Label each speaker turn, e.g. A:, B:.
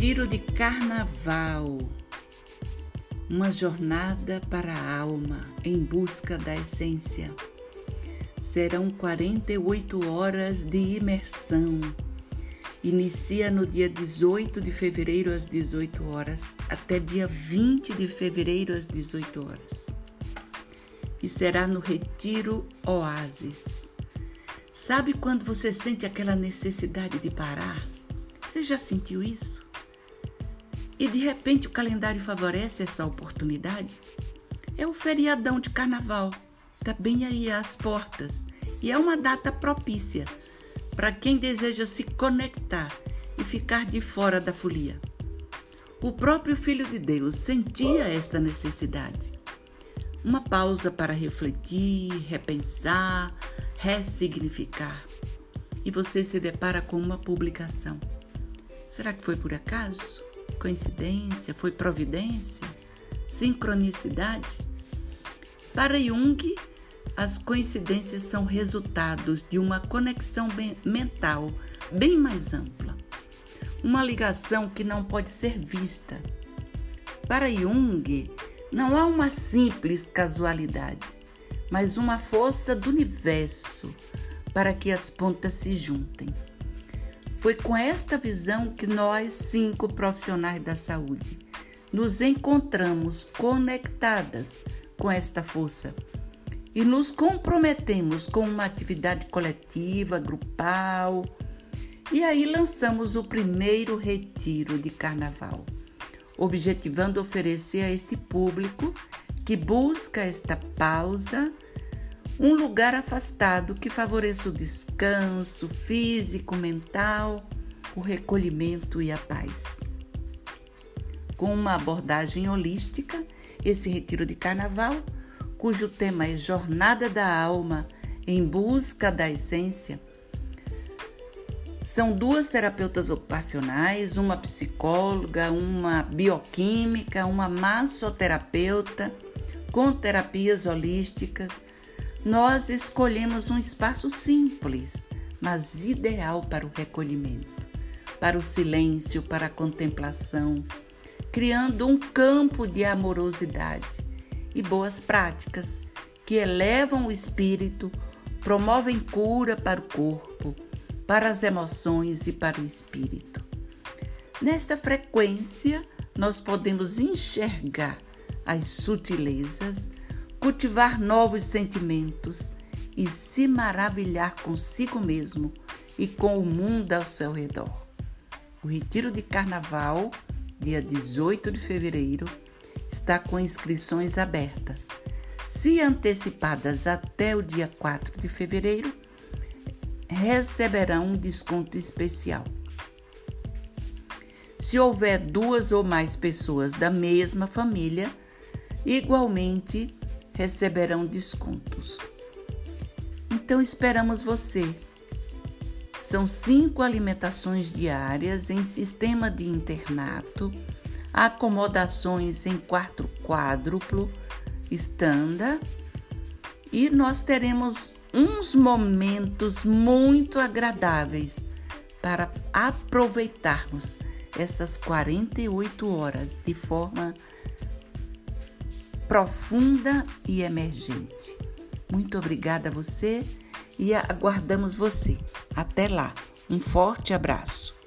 A: Retiro de Carnaval. Uma jornada para a alma em busca da essência. Serão 48 horas de imersão. Inicia no dia 18 de fevereiro às 18 horas até dia 20 de fevereiro às 18 horas. E será no Retiro Oásis. Sabe quando você sente aquela necessidade de parar? Você já sentiu isso? E de repente o calendário favorece essa oportunidade? É o feriadão de carnaval, está bem aí às portas e é uma data propícia para quem deseja se conectar e ficar de fora da folia. O próprio Filho de Deus sentia esta necessidade. Uma pausa para refletir, repensar, ressignificar. E você se depara com uma publicação Será que foi por acaso? Coincidência? Foi providência? Sincronicidade? Para Jung, as coincidências são resultados de uma conexão mental bem mais ampla, uma ligação que não pode ser vista. Para Jung, não há uma simples casualidade, mas uma força do universo para que as pontas se juntem. Foi com esta visão que nós, cinco profissionais da saúde, nos encontramos conectadas com esta força e nos comprometemos com uma atividade coletiva, grupal. E aí lançamos o primeiro retiro de carnaval, objetivando oferecer a este público que busca esta pausa um lugar afastado que favoreça o descanso físico, mental, o recolhimento e a paz. Com uma abordagem holística, esse retiro de carnaval, cujo tema é Jornada da Alma em busca da essência, são duas terapeutas ocupacionais, uma psicóloga, uma bioquímica, uma massoterapeuta, com terapias holísticas nós escolhemos um espaço simples, mas ideal para o recolhimento, para o silêncio, para a contemplação, criando um campo de amorosidade e boas práticas que elevam o espírito, promovem cura para o corpo, para as emoções e para o espírito. Nesta frequência, nós podemos enxergar as sutilezas cultivar novos sentimentos e se maravilhar consigo mesmo e com o mundo ao seu redor. O retiro de carnaval, dia 18 de fevereiro, está com inscrições abertas. Se antecipadas até o dia 4 de fevereiro, receberão um desconto especial. Se houver duas ou mais pessoas da mesma família, igualmente receberão descontos. Então esperamos você. São cinco alimentações diárias em sistema de internato, acomodações em quarto quádruplo, estanda, e nós teremos uns momentos muito agradáveis para aproveitarmos essas 48 horas de forma profunda e emergente. Muito obrigada a você e aguardamos você. Até lá. Um forte abraço.